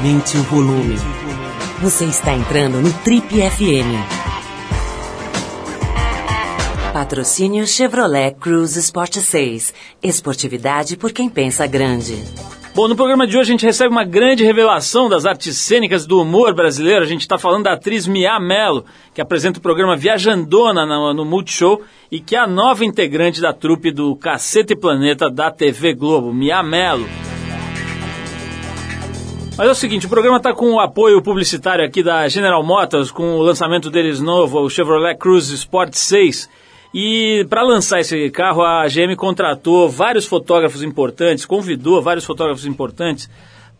Aumente o volume. Você está entrando no Trip FM. Patrocínio Chevrolet Cruze Sport 6. Esportividade por quem pensa grande. Bom, no programa de hoje a gente recebe uma grande revelação das artes cênicas do humor brasileiro. A gente está falando da atriz Mia Mello, que apresenta o programa Viajandona no, no Multishow e que é a nova integrante da trupe do Cacete Planeta da TV Globo, Mia Mello. Mas é o seguinte, o programa está com o apoio publicitário aqui da General Motors, com o lançamento deles novo, o Chevrolet Cruze Sport 6. E para lançar esse carro, a GM contratou vários fotógrafos importantes, convidou vários fotógrafos importantes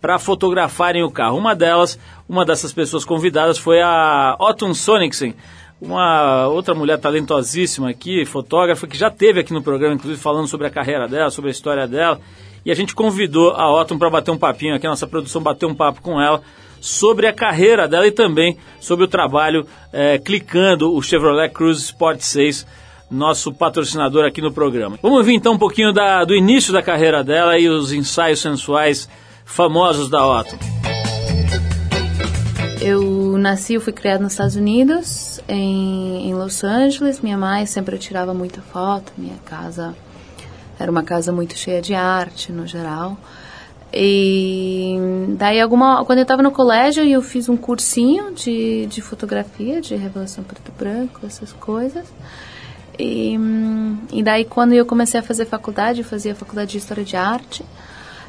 para fotografarem o carro. Uma delas, uma dessas pessoas convidadas foi a Otton Sonicsen, uma outra mulher talentosíssima aqui, fotógrafa, que já teve aqui no programa, inclusive falando sobre a carreira dela, sobre a história dela. E a gente convidou a Otton para bater um papinho aqui, a nossa produção bateu um papo com ela sobre a carreira dela e também sobre o trabalho é, clicando o Chevrolet Cruze Sport 6 nosso patrocinador aqui no programa. Vamos ouvir então um pouquinho da, do início da carreira dela e os ensaios sensuais famosos da Otto. Eu nasci, eu fui criada nos Estados Unidos, em, em Los Angeles. Minha mãe sempre tirava muita foto. Minha casa era uma casa muito cheia de arte, no geral. E daí alguma quando eu estava no colégio eu fiz um cursinho de, de fotografia, de revelação preto e branco, essas coisas. E, e daí quando eu comecei a fazer faculdade, eu fazia faculdade de História de Arte,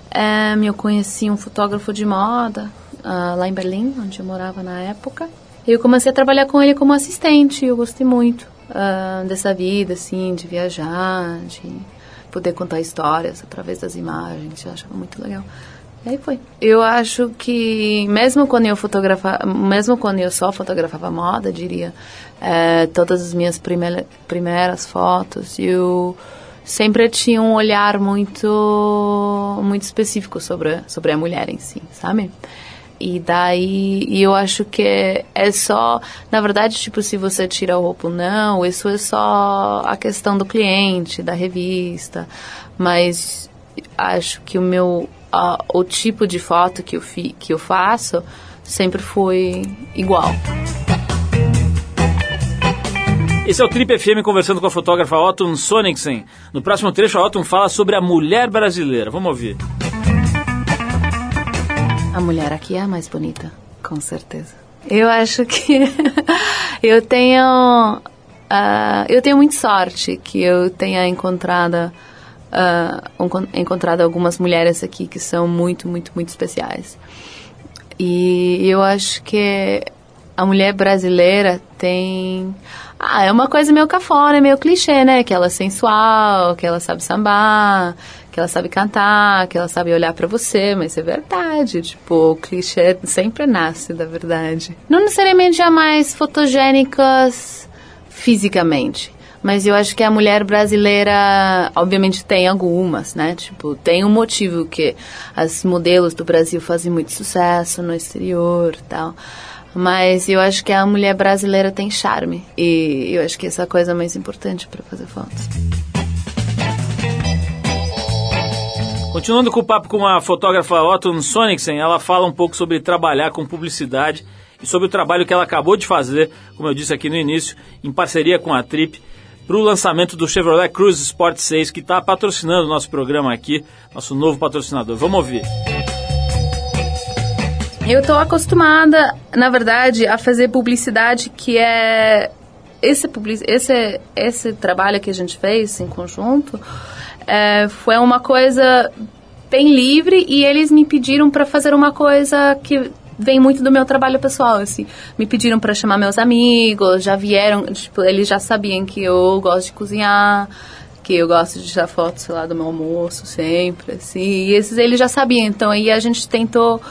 é, eu conheci um fotógrafo de moda uh, lá em Berlim, onde eu morava na época. Eu comecei a trabalhar com ele como assistente, eu gostei muito uh, dessa vida, assim, de viajar, de poder contar histórias através das imagens, eu achava muito legal. E aí foi. Eu acho que mesmo quando eu fotografava, mesmo quando eu só fotografava moda, diria, é, todas as minhas primeira, primeiras fotos, eu sempre tinha um olhar muito muito específico sobre sobre a mulher em si, sabe? E daí, e eu acho que é só, na verdade, tipo, se você tira o roupa ou não, isso é só a questão do cliente, da revista, mas acho que o meu o tipo de foto que eu, fi, que eu faço sempre foi igual. Esse é o Trip FM conversando com a fotógrafa Otton Sonicsen. No próximo trecho, a Otton fala sobre a mulher brasileira. Vamos ouvir. A mulher aqui é a mais bonita, com certeza. Eu acho que eu tenho uh, eu tenho muita sorte que eu tenha encontrado uh, encontrado algumas mulheres aqui que são muito, muito, muito especiais. E eu acho que a mulher brasileira tem. Ah, é uma coisa meio cafona, meio clichê, né? Que ela é sensual, que ela sabe sambar, que ela sabe cantar, que ela sabe olhar para você, mas é verdade. Tipo, o clichê sempre nasce da verdade. Não necessariamente jamais fotogênicas fisicamente, mas eu acho que a mulher brasileira, obviamente, tem algumas, né? Tipo, tem um motivo que as modelos do Brasil fazem muito sucesso no exterior tal. Mas eu acho que a mulher brasileira tem charme. E eu acho que essa é a coisa mais importante para fazer fotos. Continuando com o papo com a fotógrafa Otton Sonicsen, ela fala um pouco sobre trabalhar com publicidade e sobre o trabalho que ela acabou de fazer, como eu disse aqui no início, em parceria com a Trip, para o lançamento do Chevrolet Cruze Sport 6, que está patrocinando o nosso programa aqui, nosso novo patrocinador. Vamos ouvir. Eu estou acostumada, na verdade, a fazer publicidade que é esse, esse, esse trabalho que a gente fez em conjunto é, foi uma coisa bem livre e eles me pediram para fazer uma coisa que vem muito do meu trabalho pessoal, assim. Me pediram para chamar meus amigos, já vieram, tipo, eles já sabiam que eu gosto de cozinhar, que eu gosto de tirar fotos, sei lá, do meu almoço sempre, assim. E esses eles já sabiam, então aí a gente tentou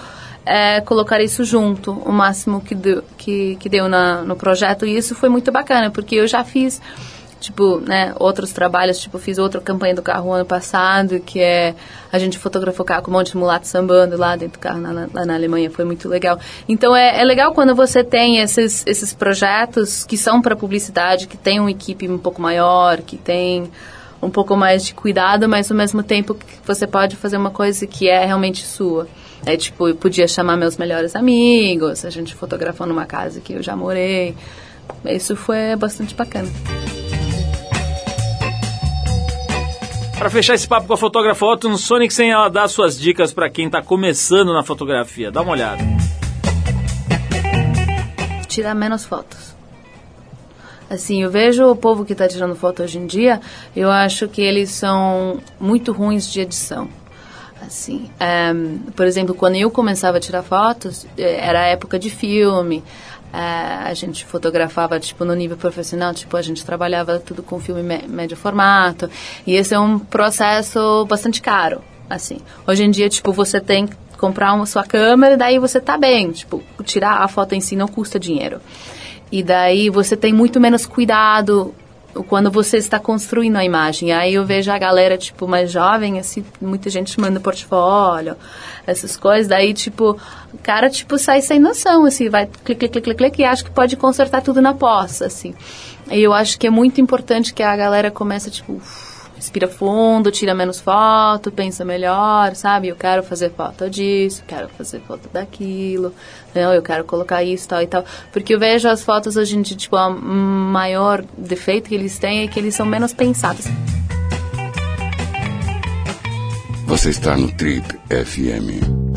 é, colocar isso junto, o máximo que deu, que, que deu na, no projeto. E isso foi muito bacana, porque eu já fiz tipo, né, outros trabalhos, tipo, fiz outra campanha do carro ano passado, que é a gente fotografou carro com um monte de mulato sambando lá dentro do carro na, lá na Alemanha, foi muito legal. Então é, é legal quando você tem esses, esses projetos que são para publicidade, que tem uma equipe um pouco maior, que tem um pouco mais de cuidado, mas ao mesmo tempo que você pode fazer uma coisa que é realmente sua. Aí, tipo, eu podia chamar meus melhores amigos, a gente fotografou numa casa que eu já morei. Isso foi bastante bacana. Para fechar esse papo com a fotógrafa Otto Sonic, sem ela dar suas dicas para quem está começando na fotografia. Dá uma olhada. Tirar menos fotos. Assim, eu vejo o povo que está tirando foto hoje em dia, eu acho que eles são muito ruins de edição. Assim, um, por exemplo, quando eu começava a tirar fotos, eh, era época de filme, Uh, a gente fotografava tipo no nível profissional, tipo a gente trabalhava tudo com filme médio formato. E esse é um processo bastante caro, assim. Hoje em dia tipo você tem que comprar uma sua câmera, daí você tá bem, tipo tirar a foto em si não custa dinheiro. E daí você tem muito menos cuidado quando você está construindo a imagem. Aí eu vejo a galera, tipo, mais jovem, assim, muita gente manda portfólio, essas coisas. Daí, tipo, o cara, tipo, sai sem noção, assim, vai clique, clique, clique, clique, e acha que pode consertar tudo na poça, assim. E eu acho que é muito importante que a galera comece, tipo, respira fundo, tira menos foto, pensa melhor, sabe? Eu quero fazer foto disso, quero fazer foto daquilo, não, eu quero colocar isso, tal e tal. Porque eu vejo as fotos hoje em dia, tipo, o maior defeito que eles têm é que eles são menos pensados. Você está no Trip FM.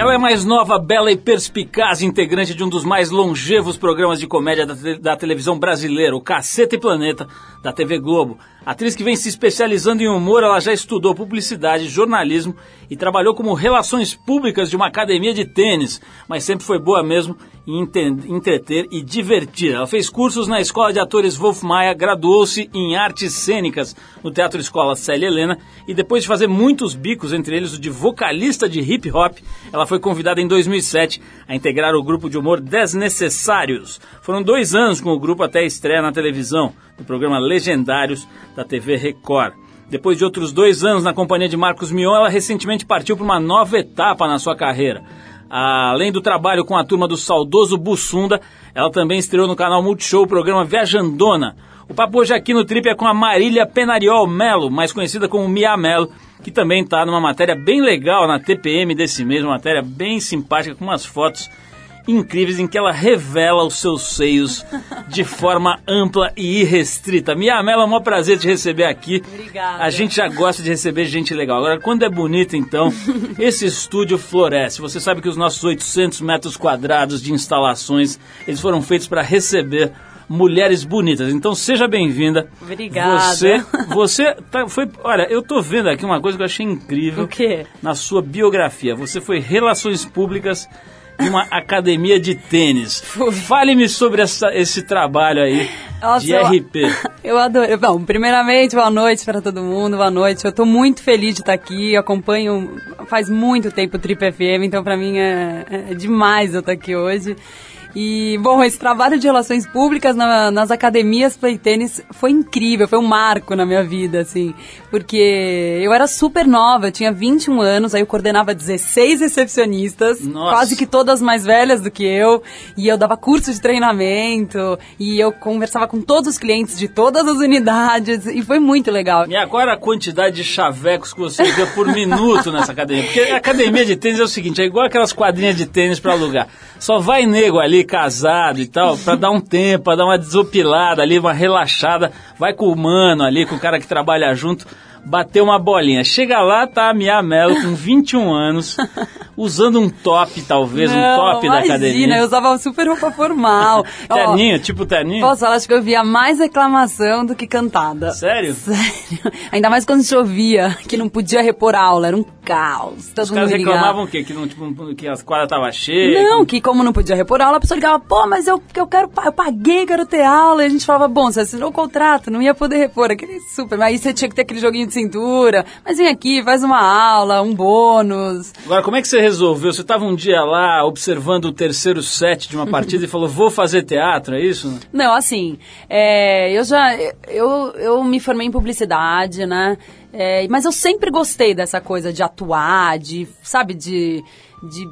Ela é mais nova, bela e perspicaz, integrante de um dos mais longevos programas de comédia da, te da televisão brasileira, o Caceta e Planeta, da TV Globo. Atriz que vem se especializando em humor, ela já estudou publicidade, jornalismo e trabalhou como relações públicas de uma academia de tênis, mas sempre foi boa mesmo entreter e divertir. Ela fez cursos na Escola de Atores Wolf Maia, graduou-se em artes cênicas no Teatro Escola Célia Helena e depois de fazer muitos bicos, entre eles o de vocalista de hip hop, ela foi convidada em 2007 a integrar o grupo de humor Desnecessários. Foram dois anos com o grupo até a estreia na televisão, no programa Legendários da TV Record. Depois de outros dois anos na companhia de Marcos Mion, ela recentemente partiu para uma nova etapa na sua carreira. Além do trabalho com a turma do saudoso Bussunda, ela também estreou no canal Multishow o programa Viajandona. O papo hoje aqui no Trip é com a Marília Penariol Melo, mais conhecida como Mia Melo, que também está numa matéria bem legal na TPM desse mês, uma matéria bem simpática, com umas fotos incríveis em que ela revela os seus seios de forma ampla e irrestrita. Mia Mela, é um prazer te receber aqui. Obrigada. A gente já gosta de receber gente legal. Agora, quando é bonito, então, esse estúdio floresce. Você sabe que os nossos 800 metros quadrados de instalações, eles foram feitos para receber mulheres bonitas. Então seja bem-vinda. Obrigada. Você, você tá, foi, olha, eu tô vendo aqui uma coisa que eu achei incrível. O quê? Na sua biografia, você foi relações públicas uma academia de tênis. Fale-me sobre essa, esse trabalho aí Nossa, de RP. Eu, adoro. Bom, primeiramente, boa noite para todo mundo, boa noite. Eu estou muito feliz de estar aqui, eu acompanho faz muito tempo o Trip FM, então para mim é, é demais eu estar aqui hoje. E, bom, esse trabalho de relações públicas na, nas academias play tênis foi incrível, foi um marco na minha vida, assim. Porque eu era super nova, eu tinha 21 anos, aí eu coordenava 16 recepcionistas, Nossa. quase que todas mais velhas do que eu. E eu dava curso de treinamento, e eu conversava com todos os clientes de todas as unidades, e foi muito legal. E agora a quantidade de chavecos que você vê por minuto nessa academia. Porque a academia de tênis é o seguinte, é igual aquelas quadrinhas de tênis para alugar. Só vai nego ali casado e tal, para dar um tempo, para dar uma desopilada ali, uma relaxada, vai com o mano ali, com o cara que trabalha junto, bater uma bolinha. Chega lá, tá a Mia Mello com 21 anos, usando um top, talvez, Não, um top imagina, da academia. eu usava super roupa formal. terninho, Ó, tipo terninho? Posso falar, acho que eu via mais reclamação do que cantada. Sério? Sério. Ainda mais quando chovia, que não podia repor aula, era um caos. Todo Os caras reclamavam o quê? Que, não, tipo, que as quadras estavam cheias? Não, que como não podia repor aula, a pessoa ligava, pô, mas eu, eu quero, eu paguei, quero ter aula. E a gente falava, bom, você assinou o contrato, não ia poder repor. Aquele super, mas aí você tinha que ter aquele joguinho de cintura. Mas vem aqui, faz uma aula, um bônus. Agora, como é que você resolveu? Você estava um dia lá observando o terceiro set de uma partida e falou, vou fazer teatro, é isso? Não, assim, é, eu já, eu, eu me formei em publicidade, né? É, mas eu sempre gostei dessa coisa de atuar, de, sabe, de de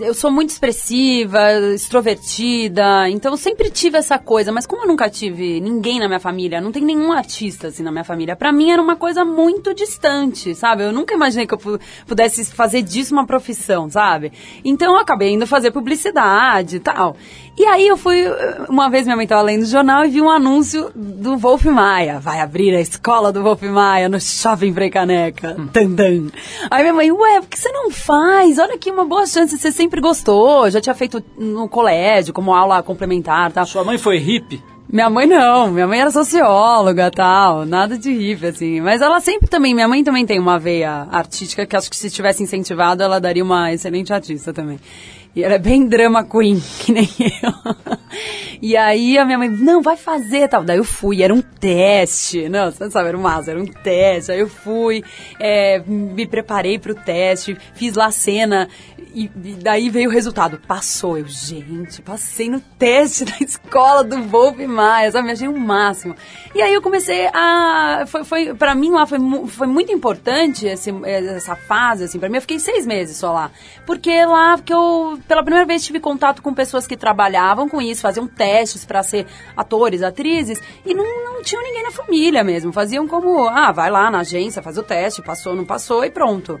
eu sou muito expressiva, extrovertida, então eu sempre tive essa coisa, mas como eu nunca tive ninguém na minha família, não tem nenhum artista assim na minha família, para mim era uma coisa muito distante, sabe? Eu nunca imaginei que eu pudesse fazer disso uma profissão, sabe? Então eu acabei indo fazer publicidade e tal. E aí eu fui, uma vez minha mãe estava lendo o jornal e vi um anúncio do Wolf Maia. Vai abrir a escola do Wolf Maia no Shopping Frei Caneca. Hum. Aí minha mãe, ué, por que você não faz? Olha aqui, uma boa chance, você sempre gostou, já tinha feito no colégio, como aula complementar, tá? Sua mãe foi hippie? Minha mãe não, minha mãe era socióloga tal, nada de hippie, assim. Mas ela sempre também, minha mãe também tem uma veia artística que acho que se tivesse incentivado, ela daria uma excelente artista também. E era bem drama queen, que nem eu. E aí a minha mãe, não, vai fazer tal. Daí eu fui, era um teste. Não, você não sabe, era um massa, era um teste. Aí eu fui, é, me preparei pro teste, fiz lá a cena. E, e, daí veio o resultado. Passou. Eu, gente, passei no teste da escola do Wolf Maia, sabe? Me achei o máximo. E aí eu comecei a. Foi, foi, pra mim lá foi, foi muito importante esse, essa fase, assim. Pra mim eu fiquei seis meses só lá. Porque lá que eu pela primeira vez tive contato com pessoas que trabalhavam com isso, faziam testes para ser atores, atrizes, e não, não tinham ninguém na família mesmo. Faziam como, ah, vai lá na agência, faz o teste, passou, não passou e pronto.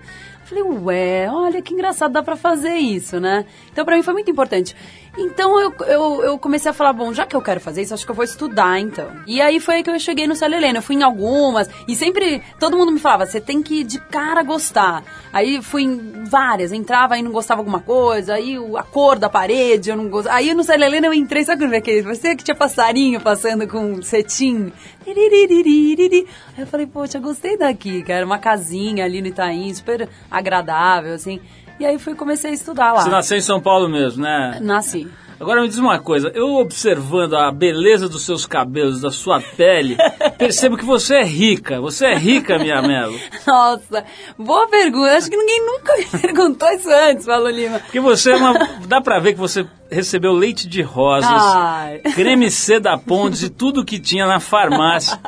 Falei, ué, olha que engraçado, dá pra fazer isso, né? Então pra mim foi muito importante. Então eu, eu, eu, comecei a falar, bom, já que eu quero fazer isso, acho que eu vou estudar então. E aí foi aí que eu cheguei no Célia Helena. Eu fui em algumas e sempre todo mundo me falava, você tem que de cara gostar. Aí fui em várias, entrava e não gostava alguma coisa, aí a cor da parede, eu não gostava. Aí no Célia Helena eu entrei, sabe como é que Você que tinha passarinho passando com cetim. Aí eu falei, poxa, gostei daqui, cara. Uma casinha ali no Itaim, super agradável, assim. E aí fui comecei a estudar lá. Você nasceu em São Paulo mesmo, né? Nasci. Agora me diz uma coisa, eu observando a beleza dos seus cabelos, da sua pele, percebo que você é rica. Você é rica, minha Melo. Nossa, boa pergunta. Acho que ninguém nunca me perguntou isso antes, Paulo Lima. Porque você é uma. Dá pra ver que você recebeu leite de rosas, Ai. creme C da Pontes e tudo que tinha na farmácia.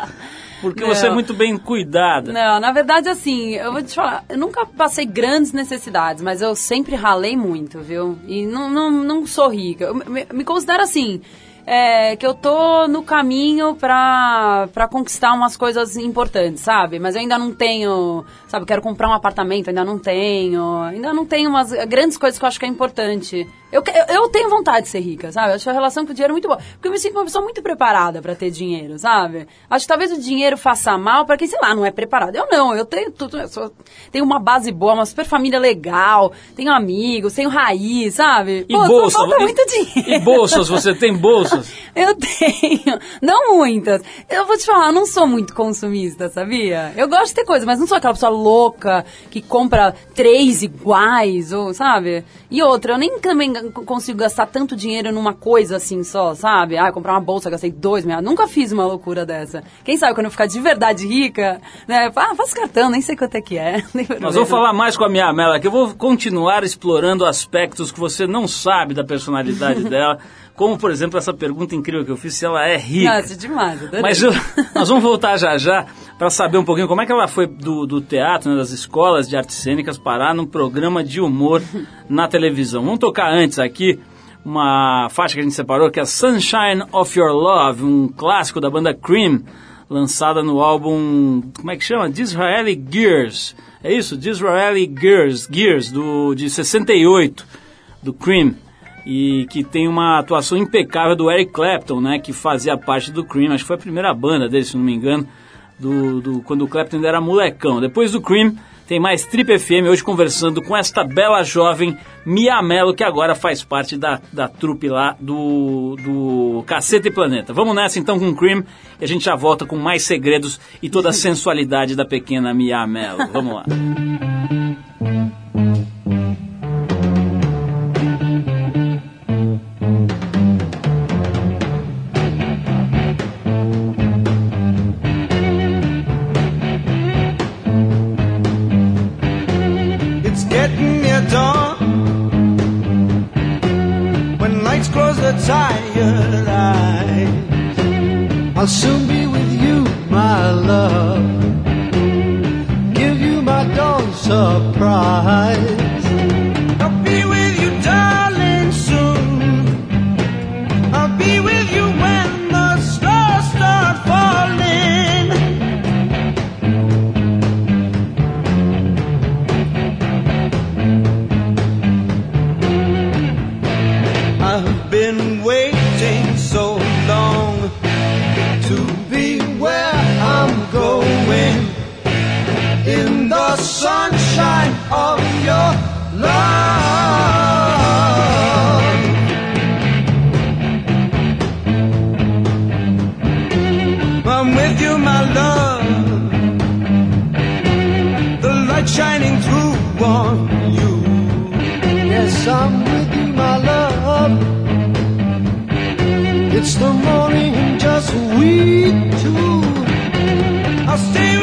Porque não. você é muito bem cuidada. Não, na verdade, assim, eu vou te falar, eu nunca passei grandes necessidades, mas eu sempre ralei muito, viu? E não, não, não sou rica. Eu me, me considero assim. É, que eu tô no caminho pra, pra conquistar umas coisas importantes, sabe? Mas eu ainda não tenho, sabe, quero comprar um apartamento, ainda não tenho, ainda não tenho umas grandes coisas que eu acho que é importante. Eu, eu, tenho vontade de ser rica, sabe? Eu acho a relação com o dinheiro muito boa. Porque eu me sinto uma pessoa muito preparada para ter dinheiro, sabe? Acho que talvez o dinheiro faça mal para quem, sei lá, não é preparado. Eu não, eu tenho tudo. Eu sou, tenho uma base boa, uma super família legal, tenho amigos, tenho raiz, sabe? E Pô, bolsa? Falta e, muito dinheiro. E bolsas? Você tem eu tenho. Não muitas. Eu vou te falar, eu não sou muito consumista, sabia? Eu gosto de ter coisa, mas não sou aquela pessoa louca que compra três iguais, ou, sabe? E outra, eu nem também consigo gastar tanto dinheiro numa coisa assim só, sabe? Ah, comprar uma bolsa, gastei dois mil. Nunca fiz uma loucura dessa. Quem sabe quando eu ficar de verdade rica, né? Ah, faço cartão, nem sei quanto é que é. Nós vamos falar mais com a minha Mela, que eu vou continuar explorando aspectos que você não sabe da personalidade dela. Como, por exemplo, essa pergunta incrível que eu fiz, se ela é rica. Nossa, demais. Adorei. Mas eu, nós vamos voltar já já para saber um pouquinho como é que ela foi do, do teatro, né, das escolas de artes cênicas, parar num programa de humor na televisão. Vamos tocar antes aqui uma faixa que a gente separou, que é Sunshine of Your Love, um clássico da banda Cream, lançada no álbum, como é que chama? Disraeli Gears. É isso? Disraeli Gears, Gears do, de 68, do Cream e que tem uma atuação impecável do Eric Clapton, né, que fazia parte do Cream, acho que foi a primeira banda dele, se não me engano, do, do, quando o Clapton ainda era molecão. Depois do Cream, tem mais Trip FM hoje conversando com esta bela jovem Mia Mello, que agora faz parte da, da trupe lá do, do Cacete Planeta. Vamos nessa então com o Cream e a gente já volta com mais segredos e toda a sensualidade da pequena Mia Mello. Vamos lá. tired eyes. I'll soon be with you, my love. Give you my dawn surprise. It's the morning and just we two. I'll stay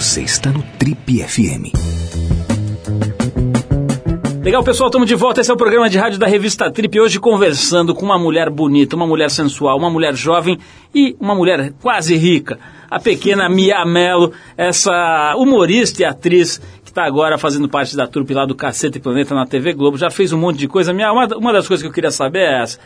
Você está no Trip FM. Legal, pessoal, estamos de volta. Esse é o programa de rádio da revista Trip. Hoje conversando com uma mulher bonita, uma mulher sensual, uma mulher jovem e uma mulher quase rica. A pequena Mia Mello, essa humorista e atriz que está agora fazendo parte da trupe lá do Cacete Planeta na TV Globo. Já fez um monte de coisa. Minha, uma, uma das coisas que eu queria saber é essa.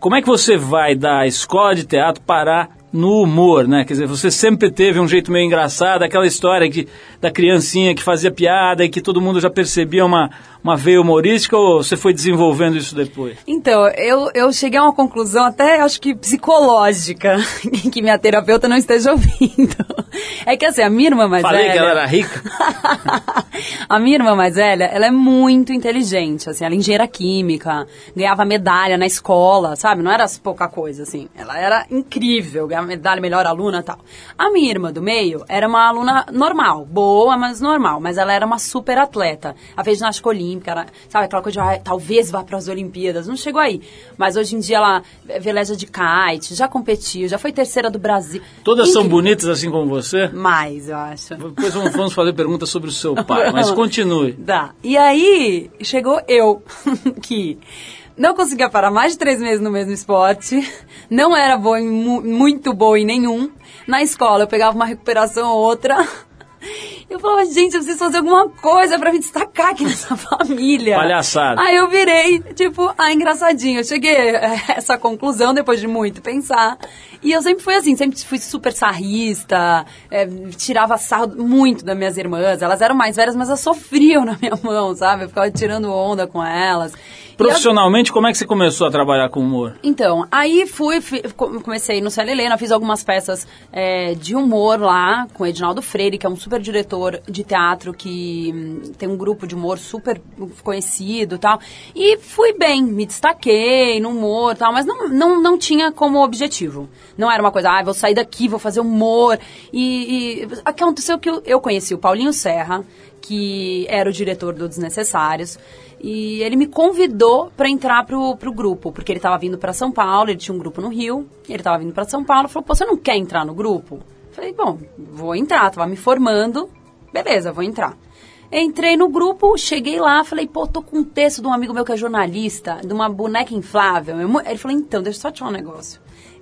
Como é que você vai da escola de teatro parar no humor, né? Quer dizer, você sempre teve um jeito meio engraçado, aquela história que, da criancinha que fazia piada e que todo mundo já percebia uma, uma veia humorística ou você foi desenvolvendo isso depois? Então, eu, eu cheguei a uma conclusão até, acho que psicológica, que minha terapeuta não esteja ouvindo. É que assim, a minha irmã mais Falei velha... que ela era rica. a minha irmã mais velha, ela é muito inteligente, assim, ela é engenheira química, ganhava medalha na escola, sabe? Não era pouca coisa, assim. Ela era incrível, ganhava medalha, melhor aluna e tal. A minha irmã do meio era uma aluna normal, boa, mas normal, mas ela era uma super atleta. Ela fez ginástica olímpica, sabe, aquela coisa de, ah, talvez vá para as Olimpíadas, não chegou aí. Mas hoje em dia ela veleja de kite, já competiu, já foi terceira do Brasil. Todas são Incrível. bonitas assim como você? Mais, eu acho. Depois vamos, vamos fazer perguntas sobre o seu pai, mas continue. Dá. E aí, chegou eu, que não conseguia parar mais de três meses no mesmo esporte, não era boa em mu- muito boa em nenhum. Na escola, eu pegava uma recuperação ou outra. Eu falava, gente, eu preciso fazer alguma coisa pra me destacar aqui nessa família. Palhaçada. Aí eu virei, tipo, ah, engraçadinho. Eu cheguei a essa conclusão depois de muito pensar. E eu sempre fui assim, sempre fui super sarrista, é, tirava sarro muito das minhas irmãs. Elas eram mais velhas, mas elas sofriam na minha mão, sabe? Eu ficava tirando onda com elas. E eu- Profissionalmente, como é que você começou a trabalhar com humor? então, aí fui, fui- co- comecei no Célia Helena, fiz algumas peças é, de humor lá, com o Edinaldo Freire, que é um super diretor de teatro que hum, tem um grupo de humor super conhecido e tal. E fui bem, me destaquei no humor e tal, mas não, não, não tinha como objetivo. Não era uma coisa, ah, vou sair daqui, vou fazer humor. E, e aconteceu que eu, eu conheci o Paulinho Serra, que era o diretor do Desnecessários. E ele me convidou para entrar pro, pro grupo, porque ele estava vindo para São Paulo, ele tinha um grupo no Rio, ele estava vindo para São Paulo, falou: "Pô, você não quer entrar no grupo?" Falei: "Bom, vou entrar, tava me formando. Beleza, vou entrar." Entrei no grupo, cheguei lá, falei, pô, tô com um texto de um amigo meu que é jornalista, de uma boneca inflável. Ele falou, então, deixa eu só te falar um negócio.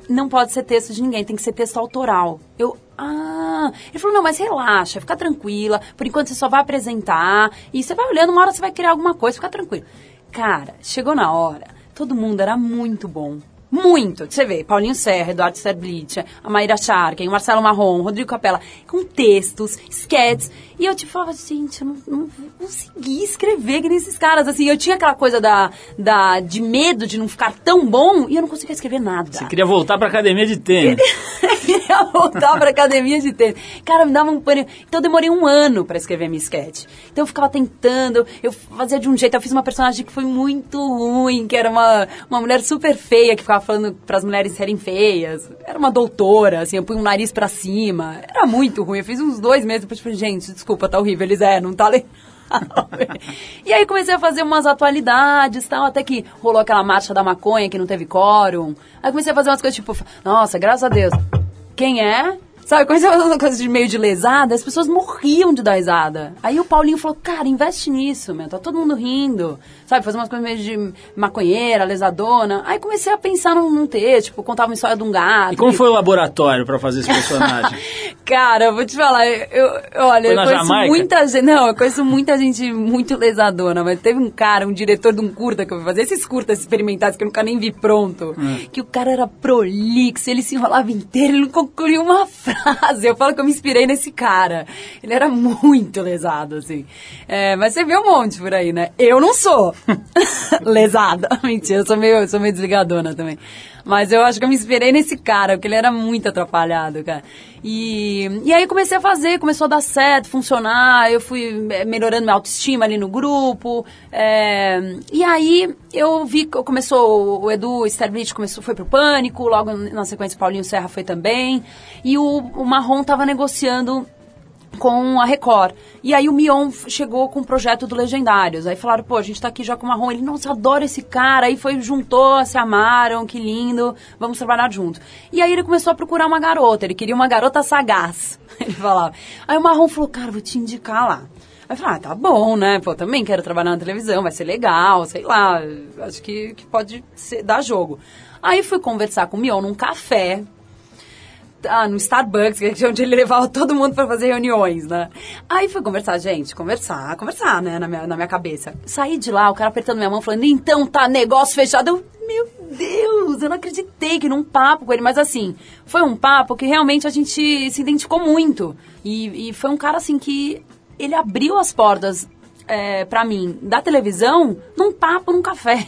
Não pode ser texto de ninguém, tem que ser texto autoral. Eu, ah. Ele falou, não, mas relaxa, fica tranquila. Por enquanto você só vai apresentar. E você vai olhando, uma hora você vai criar alguma coisa, fica tranquilo. Cara, chegou na hora, todo mundo era muito bom. Muito. Você vê, Paulinho Serra, Eduardo Sterblitch, a Maíra Charken, o Marcelo Marrom, Rodrigo Capella, com textos, sketches. E eu, tipo, falava, gente, eu não, não vou conseguir escrever que nem esses caras. Assim, eu tinha aquela coisa da, da, de medo de não ficar tão bom e eu não conseguia escrever nada. Você queria voltar pra academia de tênis. queria voltar pra academia de tênis. Cara, me dava um pânico. Então eu demorei um ano pra escrever minha sketch. Então eu ficava tentando, eu fazia de um jeito, eu fiz uma personagem que foi muito ruim, que era uma, uma mulher super feia, que ficava falando pras mulheres serem feias. Era uma doutora, assim, eu punha um nariz pra cima. Era muito ruim. Eu fiz uns dois meses, depois falei, gente, desculpa, tá horrível. Eles, é, não tá legal. e aí comecei a fazer umas atualidades tal, até que rolou aquela marcha da maconha que não teve quórum. Aí comecei a fazer umas coisas tipo, nossa, graças a Deus. Quem é? Sabe, comecei a fazer umas coisas de meio de lesada, as pessoas morriam de dar risada. Aí o Paulinho falou, cara, investe nisso, meu, tá todo mundo rindo. Sabe, fazer umas coisas meio de maconheira, lesadona. Aí comecei a pensar num, num texto, tipo, contava uma história de um gato. E como que- foi o laboratório pra fazer esse personagem? Cara, eu vou te falar, eu, olha, eu conheço Jamaica? muita gente, não, eu conheço muita gente muito lesadona, mas teve um cara, um diretor de um curta que eu fui fazer, esses curtas experimentais que eu nunca nem vi pronto, Hum. que o cara era prolixo, ele se enrolava inteiro, ele não concluía uma frase, eu falo que eu me inspirei nesse cara, ele era muito lesado, assim, É, mas você vê um monte por aí, né? Eu não sou lesada, mentira, eu sou meio, eu sou meio desligadona também. Mas eu acho que eu me inspirei nesse cara, porque ele era muito atrapalhado, cara. E, e aí comecei a fazer, começou a dar certo, funcionar, eu fui eh, melhorando minha autoestima ali no grupo. é, e aí eu vi que começou, o Edu Sterblitch começou, foi pro Pânico, logo na sequência o Paulinho Serra foi também. E o, o Marrom tava negociando com a Record. E aí o Mion chegou com o projeto do Legendários. Aí falaram, pô, a gente tá aqui já com o Marrom. Ele, nossa, eu adoro esse cara. Aí foi, juntou, se amaram, que lindo, vamos trabalhar junto. E aí ele começou a procurar uma garota. Ele queria uma garota sagaz, ele falava. Aí o Marrom falou, cara, vou te indicar lá. Aí eu falei, ah, tá bom, né? Pô, também quero trabalhar na televisão, vai ser legal, sei lá. Acho que, que pode ser, dar jogo. Aí fui conversar com o Mion num café, ah, no Starbucks, que é onde ele levava todo mundo para fazer reuniões, né? Aí fui conversar, gente, conversar, conversar, né, na minha, na minha cabeça. Saí de lá, o cara apertando minha mão, falando, então tá negócio fechado. Eu, meu Deus, eu não acreditei que num papo com ele, mas assim, foi um papo que realmente a gente se identificou muito. E, e foi um cara, assim, que ele abriu as portas é, para mim da televisão num papo, num café.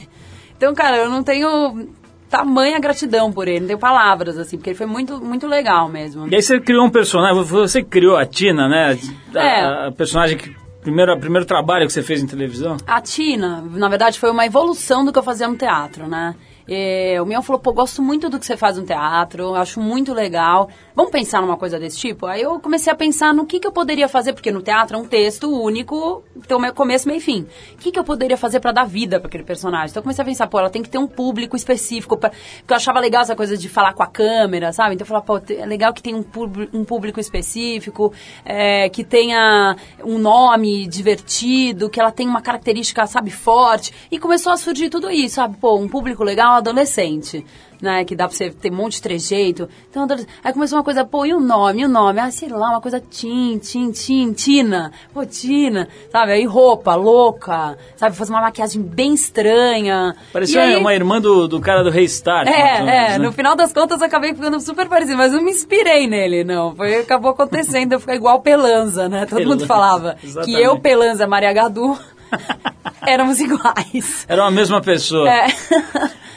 Então, cara, eu não tenho tamanha gratidão por ele, não tenho palavras, assim, porque ele foi muito, muito legal mesmo. E aí você criou um personagem, você criou a Tina, né? A, É. a personagem que. Primeiro, primeiro trabalho que você fez em televisão? A Tina, na verdade, foi uma evolução do que eu fazia no teatro, né? E o Mion falou, pô, gosto muito do que você faz no teatro, acho muito legal. Vamos pensar numa coisa desse tipo? Aí eu comecei a pensar no que, que eu poderia fazer, porque no teatro é um texto único, tem o começo, meio e fim. O que, que eu poderia fazer pra dar vida pra aquele personagem? Então eu comecei a pensar, pô, ela tem que ter um público específico, pra... porque eu achava legal essa coisa de falar com a câmera, sabe? Então eu falava, pô, é legal que tenha um, pub- um público específico, é, que tenha um nome divertido, que ela tenha uma característica, sabe, forte. E começou a surgir tudo isso, sabe? Pô, um público legal adolescente. Né, que dá pra você ter um monte de trejeito. Então, adolescente- aí começou uma coisa, pô, e o nome? E o nome? Ah, sei lá, uma coisa Tim, Tim, Tim, Tina. Pô, Tina. Sabe? Aí roupa, louca. Sabe? Fazer uma maquiagem bem estranha. Parecia aí- uma irmã do, do cara do Restart. é, é, né? no final das contas eu acabei ficando super parecido, mas não me inspirei nele, não. Foi, acabou acontecendo, eu ficar igual Pelanza, né? Todo mundo Pelanza, falava que exatamente. eu, Pelanza, Maria Gadu, éramos iguais. Era uma mesma pessoa. É.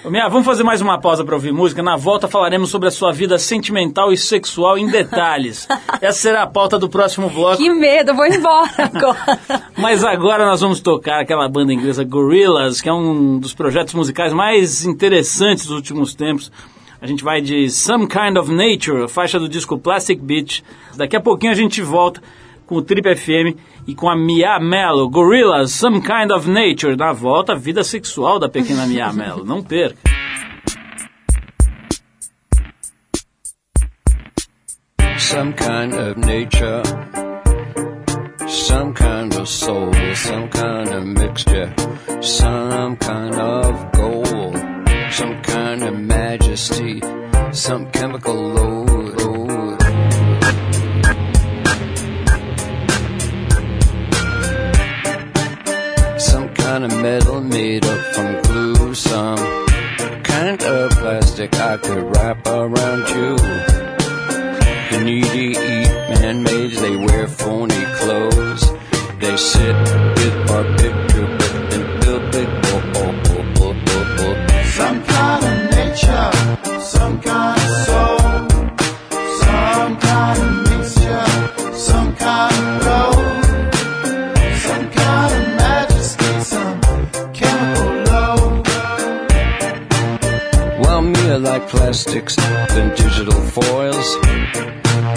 Mia, vamos fazer mais uma pausa para ouvir música. Na volta falaremos sobre a sua vida sentimental e sexual em detalhes. Essa será a pauta do próximo bloco. Que medo, eu vou embora agora. Mas agora nós vamos tocar aquela banda inglesa Gorillaz, que é um dos projetos musicais mais interessantes dos últimos tempos. A gente vai de Some Kind of Nature, faixa do disco Plastic Beach. Daqui a pouquinho a gente volta com o Trip FM e com a Mia Mello. Gorillaz, Some Kind of Nature. Na volta, a vida sexual da pequena Mia Mello. Não perca. some kind of nature, some kind of soul, some kind of mixture, some kind of gold, some kind of majesty, some chemical load. Kind of metal made up from glue, some kind of plastic I could wrap around you. The needy eat man-maids, they wear phony clothes. They sit with our picture plastics than digital foils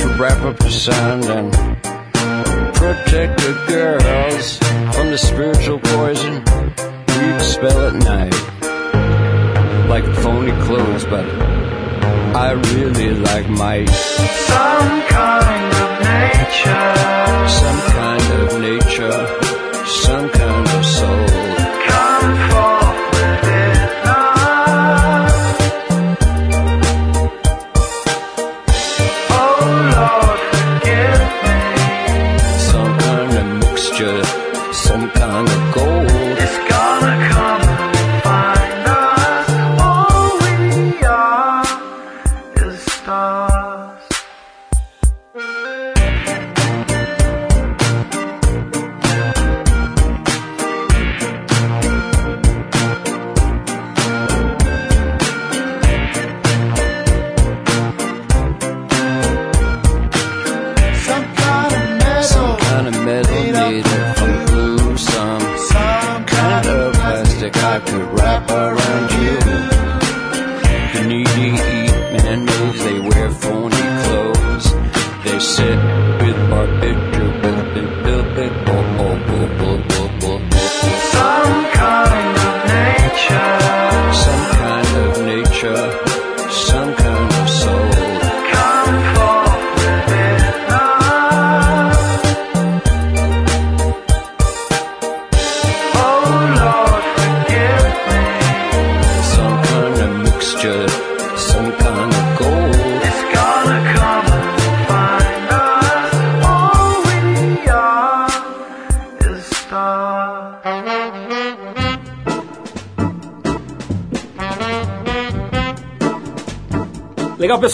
to wrap up the sound and protect the girls from the spiritual poison we spell at night. Like phony clothes, but I really like my Some kind of nature, some kind of nature, some kind of soul.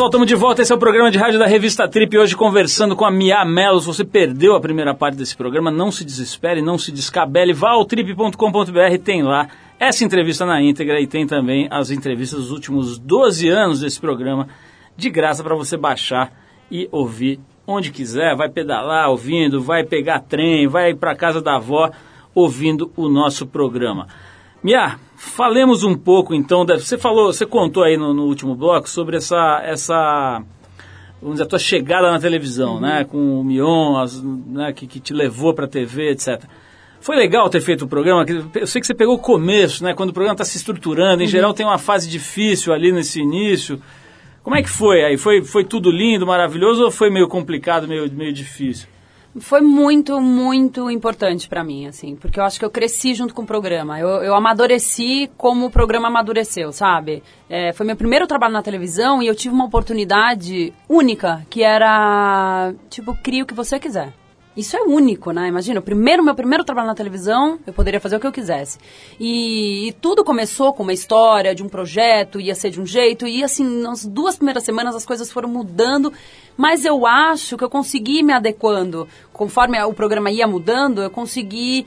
Pessoal, estamos de volta. Esse é o programa de rádio da revista Trip. Hoje conversando com a Mia Mello. Se você perdeu a primeira parte desse programa, não se desespere, não se descabele. Vá ao trip.com.br, tem lá essa entrevista na íntegra e tem também as entrevistas dos últimos 12 anos desse programa, de graça para você baixar e ouvir onde quiser. Vai pedalar ouvindo, vai pegar trem, vai para casa da avó ouvindo o nosso programa. Mia, falemos um pouco então. da- Você falou, você contou aí no, no último bloco sobre essa, essa, vamos dizer, a tua chegada na televisão, né, com o Mion, as, né, que, que te levou para a TV, etc. Foi legal ter feito o programa. Eu sei que você pegou o começo, né, quando o programa está se estruturando. Em geral tem uma fase difícil ali nesse início. Como é que foi aí? Foi, foi tudo lindo, maravilhoso ou foi meio complicado, meio, meio difícil? Foi muito, muito importante pra mim, assim, porque eu acho que eu cresci junto com o programa. Eu, eu amadureci como o programa amadureceu, sabe? É, foi meu primeiro trabalho na televisão e eu tive uma oportunidade única, que era, tipo, cria o que você quiser. Isso é único, né? Imagina, o primeiro, meu primeiro trabalho na televisão, eu poderia fazer o que eu quisesse. E, e tudo começou com uma história de um projeto, ia ser de um jeito, e assim, nas duas primeiras semanas as coisas foram mudando, mas eu acho que eu consegui me adequando. Conforme o programa ia mudando, eu consegui,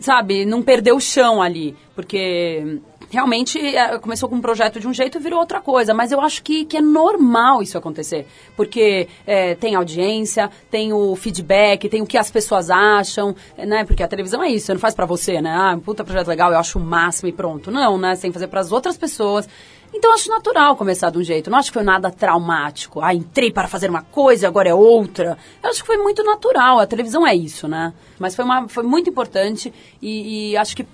sabe, não perder o chão ali. Porque realmente eh, começou com um projeto de um jeito e virou outra coisa. Mas eu acho que, que é normal isso acontecer. Porque eh, tem audiência, tem o feedback, tem o que as pessoas acham, eh, né? Porque a televisão é isso, você não faz pra você, né? Ah, puta projeto legal, eu acho o máximo e pronto. Não, né? Você tem que fazer pras outras pessoas. Então acho natural começar de um jeito. Não acho que foi nada traumático. Ah, entrei para fazer uma coisa, agora é outra. Eu acho que foi muito natural. A televisão é isso, né? Mas foi, uma, foi muito importante e, e acho que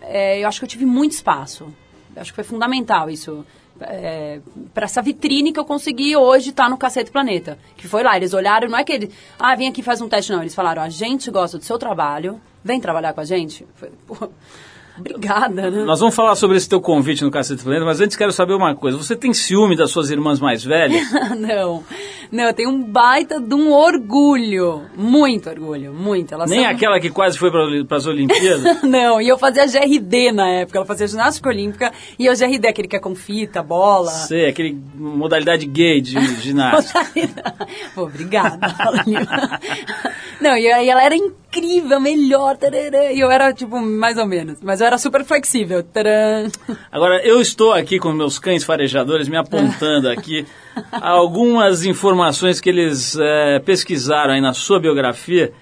é, eu acho que eu tive muito espaço. Eu acho que foi fundamental isso. É, para essa vitrine que eu consegui hoje estar no Cacete Planeta. Que foi lá, eles olharam, não é que eles, ah, vem aqui faz um teste, não. Eles falaram, a gente gosta do seu trabalho, vem trabalhar com a gente. Foi, pô, obrigada, né? Nós vamos falar sobre esse teu convite no Cacete Planeta, mas antes quero saber uma coisa. Você tem ciúme das suas irmãs mais velhas? não, não, eu tenho um baita de um orgulho, muito orgulho, muito. Elas Nem são- aquela que quase foi para as Olimpíadas? Não, e eu fazia GRD na época, ela fazia ginástica olímpica e eu GRD, aquele que é com fita, bola. Sei, aquele modalidade gay de ginástica. Pô, obrigada. Não, e ela era incrível, melhor, tarará, e eu era, tipo, mais ou menos. Mas eu era super flexível. tarã. Agora, eu estou aqui com meus cães farejadores me apontando aqui algumas informações que eles eh, pesquisaram aí na sua biografia.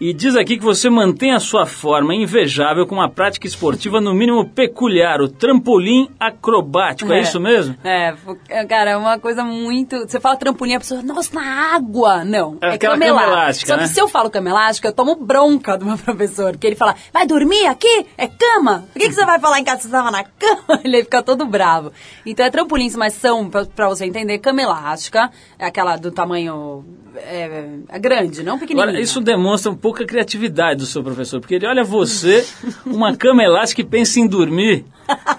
E diz aqui que você mantém a sua forma invejável com uma prática esportiva no mínimo peculiar, o trampolim acrobático. É, isso mesmo? É, é, cara, é uma coisa muito. Você fala trampolim, a pessoa, nossa, na água! Não, É é, cama elástica. Só né? que se eu falo cama elástica, eu tomo bronca do meu professor, porque ele fala, vai dormir aqui? É cama? Por que, que você vai falar em casa que você estava na cama? Ele fica todo bravo. Então é trampolins, mas são, pra, pra você entender, cama elástica, é aquela do tamanho é, é grande, não pequenininha. Agora, isso demonstra um pouca criatividade do seu professor, porque ele olha você, uma cama elástica e pensa em dormir.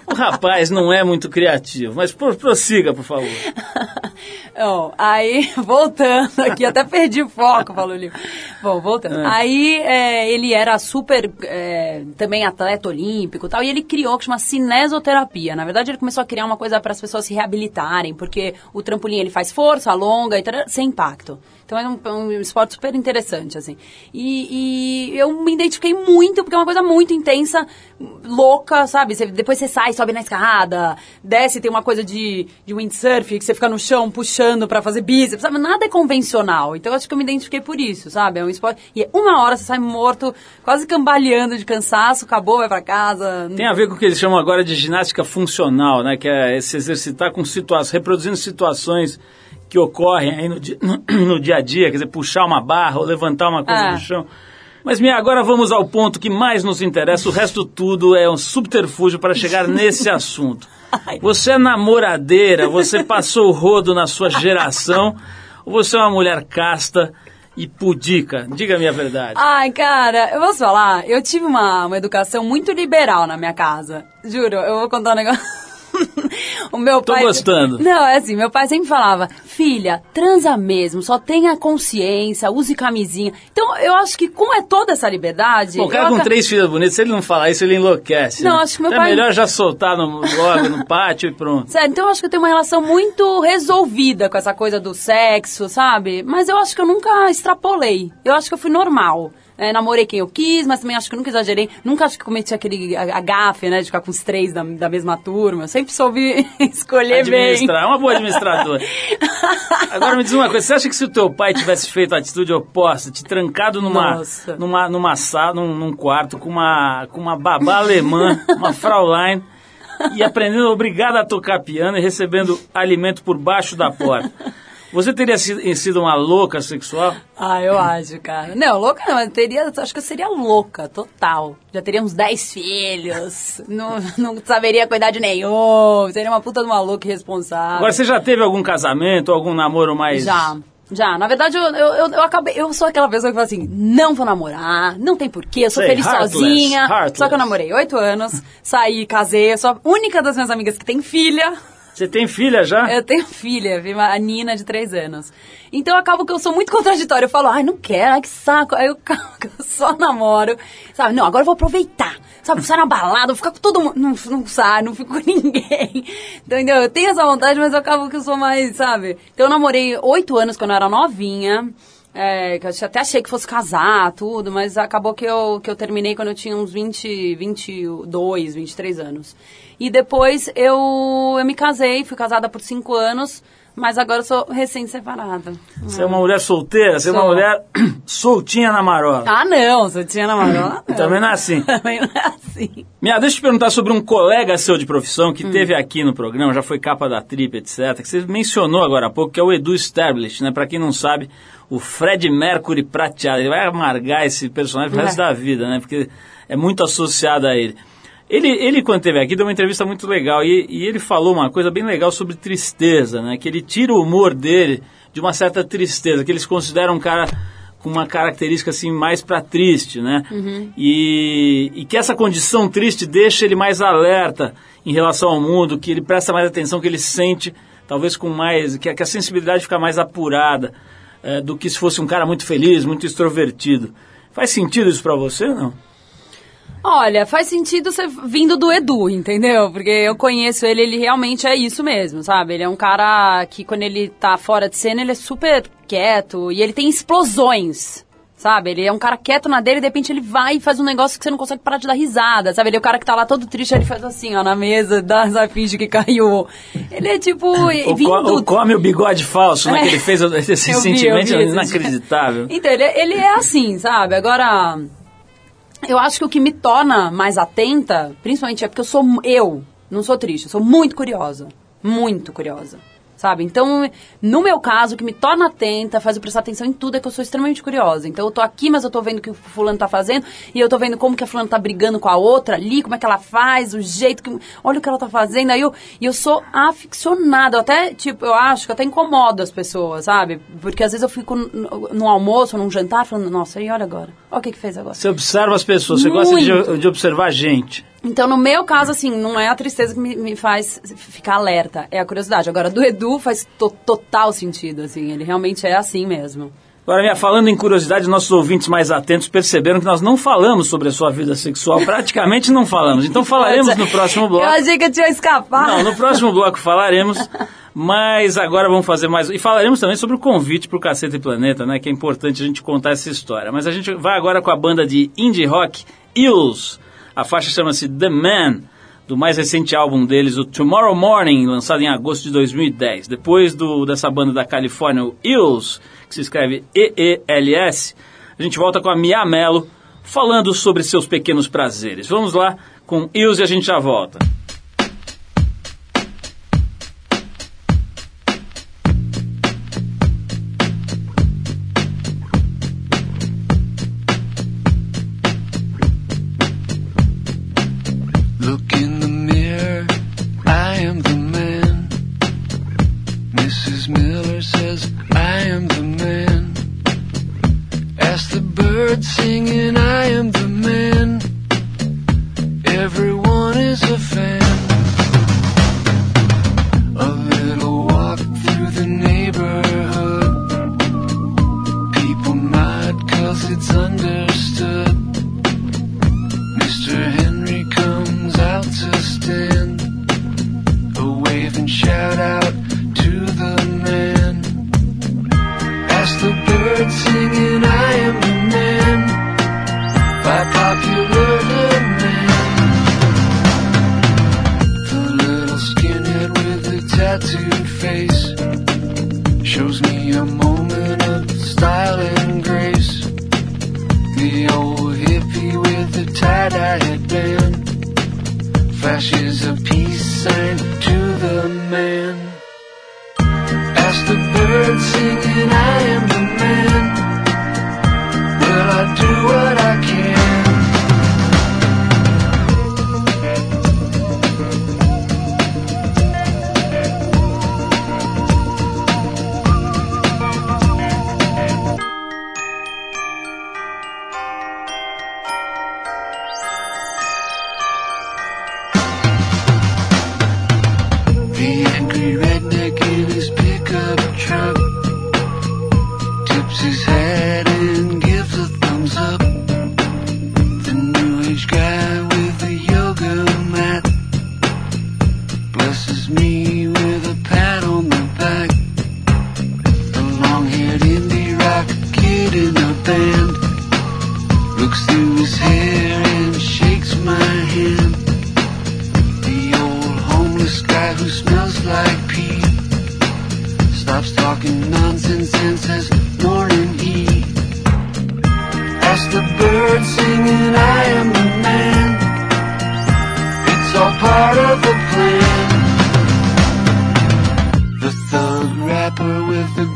O rapaz não é muito criativo, mas pro- prossiga, por favor. Bom, aí, voltando aqui, até perdi o foco, falou o livro. Bom, voltando. É. Aí, é, ele era super, é, também atleta olímpico e tal, e ele criou o que chama cinesoterapia. Na verdade, ele começou a criar uma coisa para as pessoas se reabilitarem, porque o trampolim, ele faz força, alonga, e tal, sem impacto. Então, é um, é um esporte super interessante, assim. E, e eu me identifiquei muito, porque é uma coisa muito intensa, louca, sabe? Você- depois você sai, sobe na escada, desce, tem uma coisa de, de windsurf, que você fica no chão puxando pra fazer bíceps, sabe? Nada é convencional. Então, eu acho que eu me identifiquei por isso, sabe? É um esporte... E é uma hora você sai morto, quase cambaleando de cansaço, acabou, vai pra casa. Tem a ver com o que eles chamam agora de ginástica funcional, né? Que é se exercitar com situações, reproduzindo situações que ocorrem aí no, di- no, no dia a dia, quer dizer, puxar uma barra ou levantar uma coisa Ah. do chão. Mas, Mia, agora vamos ao ponto que mais nos interessa. O resto tudo é um subterfúgio para chegar nesse assunto. Você é namoradeira, você passou o rodo na sua geração, ou você é uma mulher casta e pudica? Diga-me a verdade. Ai, cara, eu posso falar? Eu tive uma, uma educação muito liberal na minha casa. Juro, eu vou contar um negócio. o meu Tô pai. gostando. Não, é assim, meu pai sempre falava, filha, transa mesmo, só tenha consciência, use camisinha. Então, eu acho que como é toda essa liberdade. Bom, o cara eu com três filhas bonitas, se ele não falar isso, ele enlouquece. Não, né? acho que meu Então pai- É melhor já soltar no, logo no pátio e pronto. Sério, então eu acho que eu tenho uma relação muito resolvida com essa coisa do sexo, sabe? Mas eu acho que eu nunca extrapolei. Eu acho que eu fui normal. É, namorei quem eu quis, mas também acho que nunca exagerei. Nunca acho que cometi aquele a- agafe, né? De ficar com os três da, da mesma turma. Eu sempre soube escolher bem. Administrar, é uma boa administradora. Agora me diz uma coisa, você acha que se o teu pai tivesse feito a atitude oposta, te trancado numa, Nossa. numa, numa sala, num, num quarto com uma, com uma babá alemã, uma Fraulein, e aprendendo, obrigado a tocar piano e recebendo alimento por baixo da porta, você teria sido, uma louca sexual? Ah, eu acho, cara. Não, louca não, eu teria, acho que eu seria louca, total. Já teria uns 10 filhos, não, não saberia cuidar de nenhum, seria uma puta de uma louca irresponsável. Agora, você já teve algum casamento, algum namoro mais... Já. Já, na verdade, eu, eu, eu, eu acabei. Eu sou aquela pessoa que fala assim: não vou namorar, não tem porquê, eu sou Sei, feliz heartless, sozinha. heartless. Só que eu namorei oito anos, saí, casei, eu sou a única das minhas amigas que tem filha. Você tem filha já? Eu tenho filha, a Nina de três anos. Então acabo que eu sou muito contraditória. Eu falo, ai, não quero, ai, que saco. Aí eu, eu só namoro. Sabe, não, agora eu vou aproveitar. Sabe, sair na balada, vou ficar com todo mundo. Não, não sai, não fico com ninguém. Entendeu? Eu tenho essa vontade, mas eu acabo que eu sou mais, sabe? Então eu namorei oito anos quando eu era novinha. É, que eu até achei que fosse casar, tudo, mas acabou que eu, que eu terminei quando eu tinha uns 20, 22, 23 anos. E depois eu, eu me casei, fui casada por cinco anos, mas agora eu sou recém-separada. Você é uma mulher solteira, você é uma Sou. mulher soltinha na marola. Ah, não, se eu tinha namorado. não. Também não é assim. Também não é assim. Minha, deixa eu te perguntar sobre um colega seu de profissão Hum. que teve aqui no programa, já foi capa da Trip, etc., que você mencionou agora há pouco, que é o Edu Stablish, né? Pra quem não sabe, o Fred Mercury prateado. Ele vai amargar esse personagem pro resto Vai. da vida, né? Porque é muito associado a ele. Ele, ele quando esteve aqui, deu uma entrevista muito legal e, e ele falou uma coisa bem legal sobre tristeza, né? Que ele tira o humor dele de uma certa tristeza, que eles consideram um cara com uma característica assim mais para triste, né? E, e que essa condição triste deixa ele mais alerta em relação ao mundo, que ele presta mais atenção, que ele sente talvez com mais, que, a- que a sensibilidade fica mais apurada eh, do que se fosse um cara muito feliz, muito extrovertido. Faz sentido isso para você, não? Olha, faz sentido você vindo do Edu, entendeu? Porque eu conheço ele, ele realmente é isso mesmo, sabe? Ele é um cara que quando ele tá fora de cena, ele é super quieto e ele tem explosões. Sabe? Ele é um cara quieto na dele e de repente ele vai e faz um negócio que você não consegue parar de dar risada, sabe? Ele é o cara que tá lá todo triste, ele faz assim, ó, na mesa, dá essa finge que caiu. Ele é tipo. Ou, vindo... ou come o bigode falso, né? É. Que ele fez sentimento eu vi esse- inacreditável. Então, ele, ele é assim, sabe? Agora, eu acho que o que me torna mais atenta, principalmente é porque eu sou, eu, não sou triste, eu sou muito curiosa. Muito curiosa. Sabe? Então, no meu caso, o que me torna atenta, faz eu prestar atenção em tudo, é que eu sou extremamente curiosa. Então, eu tô aqui, mas eu tô vendo o que o fulano tá fazendo, e eu tô vendo como que a fulano tá brigando com a outra ali, como é que ela faz, o jeito que... Olha o que ela tá fazendo. Aí eu, e eu sou aficionada. Eu até, tipo, eu acho que eu até incomodo as pessoas, sabe? Porque às vezes eu fico no, no almoço, num jantar, falando, nossa, e olha agora. Olha o que que fez agora. Você observa as pessoas, você gosta de, de observar a gente. Então, no meu caso, assim, não é a tristeza que me, me faz ficar alerta, é a curiosidade. Agora, do Edu faz to- total sentido, assim, ele realmente é assim mesmo. Agora, minha, falando em curiosidade, nossos ouvintes mais atentos perceberam que nós não falamos sobre a sua vida sexual, praticamente não falamos. Então falaremos no próximo bloco. Eu achei que eu tinha escapado. Não, no próximo bloco falaremos, mas agora vamos fazer mais. E falaremos também sobre o convite para o Caceta e Planeta, né? Que é importante a gente contar essa história. Mas a gente vai agora com a banda de indie rock Eels. A faixa chama-se The Man, do mais recente álbum deles, o Tomorrow Morning, lançado em agosto de 2010. Depois do, dessa banda da Califórnia, o Eels, que se escreve E-E-L-S, a gente volta com a Mia Mello, falando sobre seus pequenos prazeres. Vamos lá com Eels e a gente já volta. It's understood.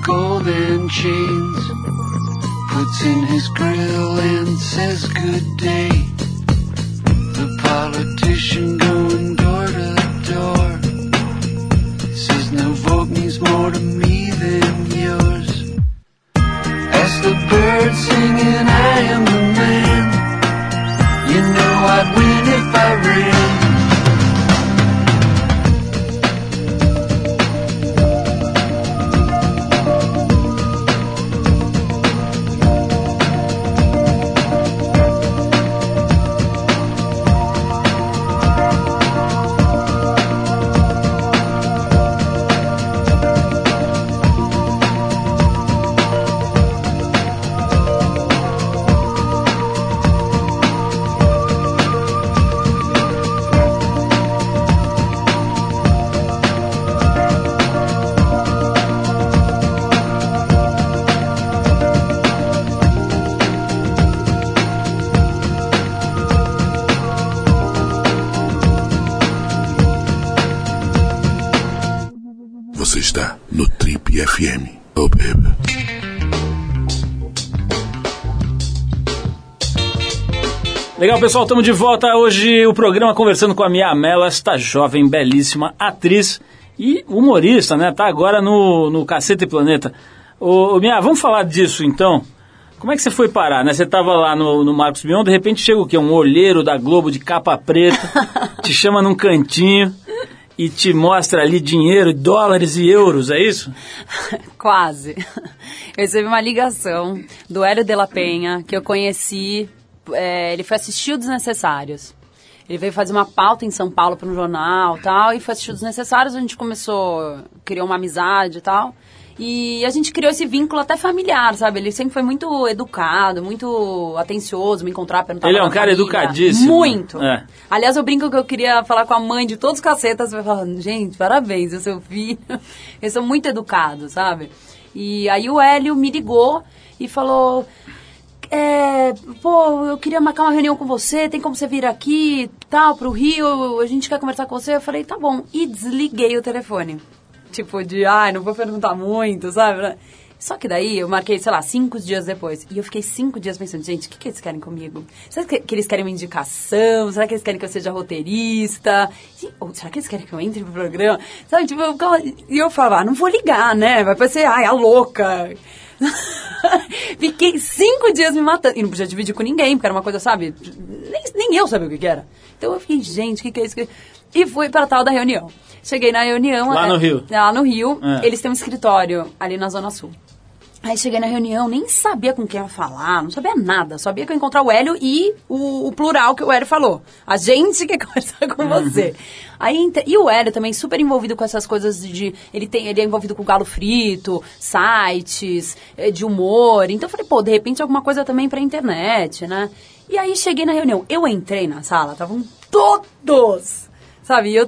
Golden chains puts in his grill and says good day. Legal, pessoal, estamos de volta hoje o programa conversando com a Mia Mello, esta jovem, belíssima atriz e humorista, né? Tá agora no, no Cacete Planeta. Ô, Mia, vamos falar disso então? Como é que você foi parar, né? Você tava lá no, no Marcos Mion, de repente chega o quê? Um olheiro da Globo de capa preta, te chama num cantinho e te mostra ali dinheiro, dólares e euros, é isso? Quase. Eu recebi uma ligação do Hélio de la Penha, que eu conheci. É, ele foi assistir o Desnecessários. Ele veio fazer uma pauta em São Paulo para um jornal tal, e foi assistir o Desnecessários. A gente começou, criou uma amizade e tal. E a gente criou esse vínculo até familiar, sabe? Ele sempre foi muito educado, muito atencioso, me encontrar, perguntar Ele é um cara família. educadíssimo. Muito. É. Aliás, eu brinco que eu queria falar com a mãe de todos os cacetas. Eu falo, gente, parabéns, o seu filho. Eles são muito educados, sabe? E aí o Hélio me ligou e falou... É, pô, eu queria marcar uma reunião com você, tem como você vir aqui, tal, pro Rio, a gente quer conversar com você. Eu falei, tá bom. E desliguei o telefone. Tipo, de, ai, não vou perguntar muito, sabe? Só que daí eu marquei, sei lá, cinco dias depois. E eu fiquei cinco dias pensando, gente, o que, que eles querem comigo? Será que, que eles querem uma indicação? Será que eles querem que eu seja roteirista? E- Ou será que eles querem que eu entre no programa? Sabe, tipo, eu e eu falava, ah, não vou ligar, né? Vai parecer, ai, a louca. Fiquei cinco dias me matando. E não podia dividir com ninguém, porque era uma coisa, sabe? Nem, nem eu sabia o que, que era. Então eu fiquei, gente, o que, que é isso? E fui para tal da reunião. Cheguei na reunião. Lá é, no Rio? Lá no Rio. É. Eles têm um escritório ali na Zona Sul. Aí cheguei na reunião, nem sabia com quem ia falar, não sabia nada. Sabia que eu ia encontrar o Hélio e o, o plural que o Hélio falou. A gente quer conversar com você. Aí, e o Hélio também super envolvido com essas coisas de... Ele, tem, ele é envolvido com galo frito, sites, eh, de humor. Então eu falei, pô, de repente alguma coisa também pra internet, né? E aí cheguei na reunião. Eu entrei na sala, estavam todos... Sabe, e eu,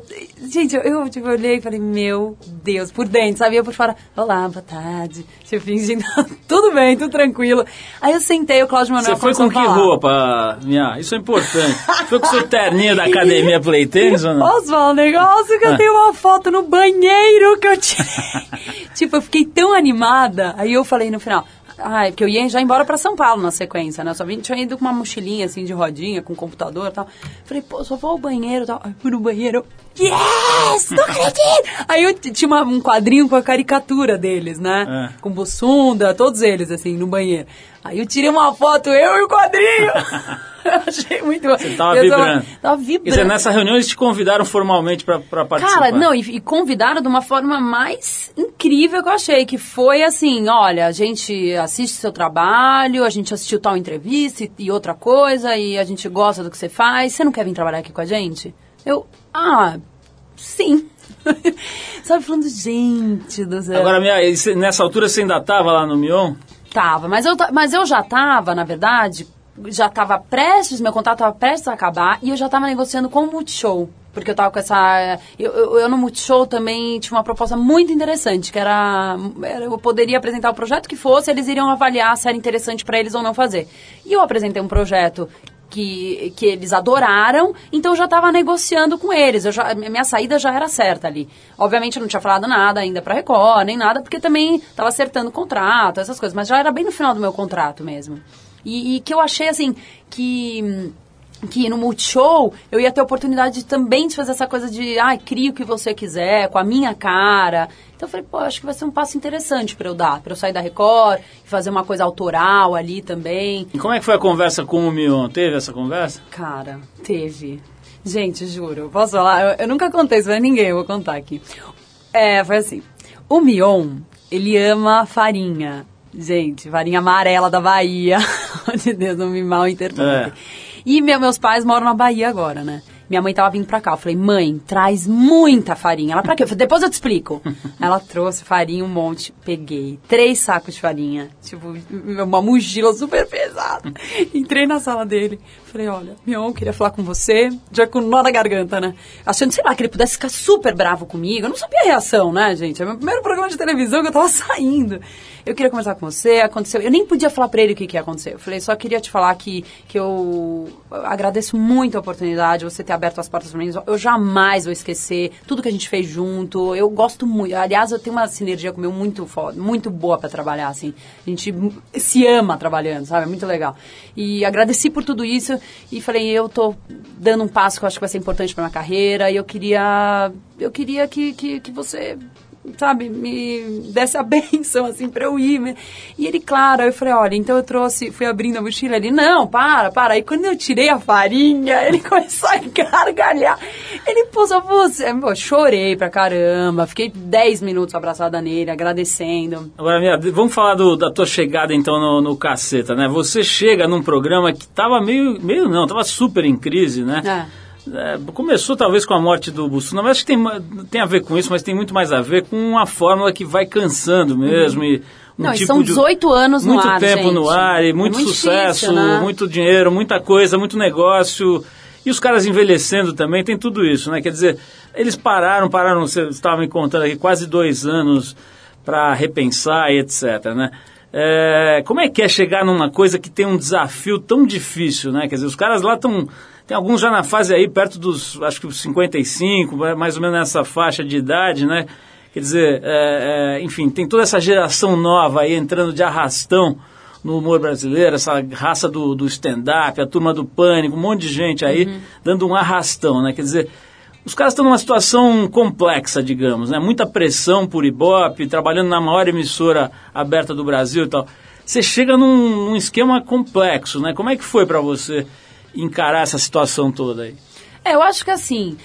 gente, eu, eu tipo, olhei e falei, meu Deus, por dentro, sabe? Eu por fora, olá, boa tarde. Tipo, fingindo, tudo bem, tudo tranquilo. Aí eu sentei, o Cláudio Manuel Você foi com que falar. roupa? Minha? Isso é importante. foi com seu terninho da academia Play Tênis ou não? Posso falar um negócio que Ah. eu tenho uma foto no banheiro que eu tirei. tipo, eu fiquei tão animada. Aí eu falei no final, ai, porque eu ia já embora pra São Paulo na sequência, né? Só vim, tinha ido com uma mochilinha assim de rodinha, com computador e tal. Falei, pô, só vou ao banheiro e tal. Aí fui no banheiro. Yes! Não acredito! Aí eu tinha uma- um quadrinho com a caricatura deles, né? É. Com Bussunda, todos eles, assim, no banheiro. Aí eu tirei uma foto, eu e o quadrinho. eu achei muito bom. Você tava Eu vibrando. Tava E vibrando. você, nessa reunião eles te convidaram formalmente pra, pra participar? Cara, não, e, e convidaram de uma forma mais incrível que eu achei, que foi assim, olha, a gente assiste seu trabalho, a gente assistiu tal entrevista e, e outra coisa, e a gente gosta do que você faz, você não quer vir trabalhar aqui com a gente? Eu, ah, sim. Sabe, falando, gente do céu. Agora, minha, nessa altura você ainda tava lá no Mion? Tava, mas eu, mas eu já tava, na verdade, já estava prestes, meu contrato estava prestes a acabar e eu já estava negociando com o Multishow. Porque eu tava com essa. Eu, eu, eu no Multishow também tinha uma proposta muito interessante, que era, era- Eu poderia apresentar o projeto que fosse, eles iriam avaliar se era interessante para eles ou não fazer. E eu apresentei um projeto que, que eles adoraram, então eu já estava negociando com eles. Eu já, minha saída já era certa ali. Obviamente eu não tinha falado nada ainda para Record, nem nada, porque também estava acertando o contrato, essas coisas. Mas já era bem no final do meu contrato mesmo. E, e que eu achei assim que que no Multishow eu ia ter a oportunidade de, também de fazer essa coisa de, ai, cria o que você quiser, com a minha cara. Então eu falei, pô, acho que vai ser um passo interessante para eu dar, para eu sair da Record e fazer uma coisa autoral ali também. E como é que foi a conversa com o Mion? Teve essa conversa? Cara, teve. Gente, juro, posso falar? Eu, eu nunca contei isso pra ninguém, eu vou contar aqui. É, foi assim. O Mion, ele ama farinha. Gente, farinha amarela da Bahia. Onde Deus não me mal interprete. É. E meu- meus pais moram na Bahia agora, né? Minha mãe tava vindo pra cá. Eu falei, mãe, traz muita farinha. Ela, pra quê? Eu falei, depois eu te explico. Ela trouxe farinha um monte. Peguei três sacos de farinha. Tipo, uma mochila super pesada. Entrei na sala dele. Falei, olha, Mion, queria falar com você. Já com nó na garganta, né? Achando, sei lá, que ele pudesse ficar super bravo comigo. Eu não sabia a reação, né, gente? É meu primeiro programa de televisão que eu tava saindo. Eu queria conversar com você, aconteceu. Eu nem podia falar pra ele o que, que ia acontecer. Eu falei, só queria te falar que, que eu agradeço muito a oportunidade, você ter aberto as portas pra mim. Eu jamais vou esquecer tudo que a gente fez junto. Eu gosto muito. Aliás, eu tenho uma sinergia com o meu muito foda, muito boa pra trabalhar, assim. A gente se ama trabalhando, sabe? É muito legal. E agradeci por tudo isso e falei, eu tô dando um passo que eu acho que vai ser importante pra minha carreira e eu queria. Eu queria que, que, que você sabe, me desse a benção, assim, pra eu ir. né? E ele, claro, eu falei, olha, então eu trouxe, fui abrindo a mochila, ele, não, para, para. Aí quando eu tirei a farinha, ele começou a gargalhar. Ele, pô, só você. Pô, chorei pra caramba, fiquei 10 minutos abraçada nele, agradecendo. Agora, minha, vamos falar do- da tua chegada então no, no Caceta, né? Você chega num programa que tava meio, meio não, tava super em crise, né? É. É, começou talvez com a morte do Bussuna, mas acho que tem, tem a ver com isso, mas tem muito mais a ver com uma fórmula que vai cansando mesmo. E um Não, e tipo são de- 18 anos no muito ar, tempo no gente. ar e É muito, muito sucesso, difícil, né? muito dinheiro, muita coisa, muito negócio. E os caras envelhecendo também, tem tudo isso, né? Quer dizer, eles pararam, pararam, você estava me contando aqui, quase dois anos para repensar e etc, né? É, como é que é chegar numa coisa que tem um desafio tão difícil, né? Quer dizer, os caras lá estão... Tem alguns já na fase aí perto dos, acho que os 55, mais ou menos nessa faixa de idade, né? Quer dizer, é, é, enfim, tem toda essa geração nova aí entrando de arrastão no humor brasileiro, essa raça do, do stand-up, a turma do pânico, um monte de gente aí dando um arrastão, né? Quer dizer, os caras estão numa situação complexa, digamos, né? Muita pressão por Ibope, trabalhando na maior emissora aberta do Brasil e tal. Você chega num, num esquema complexo, né? Como é que foi para você encarar essa situação toda aí? É, eu acho que assim,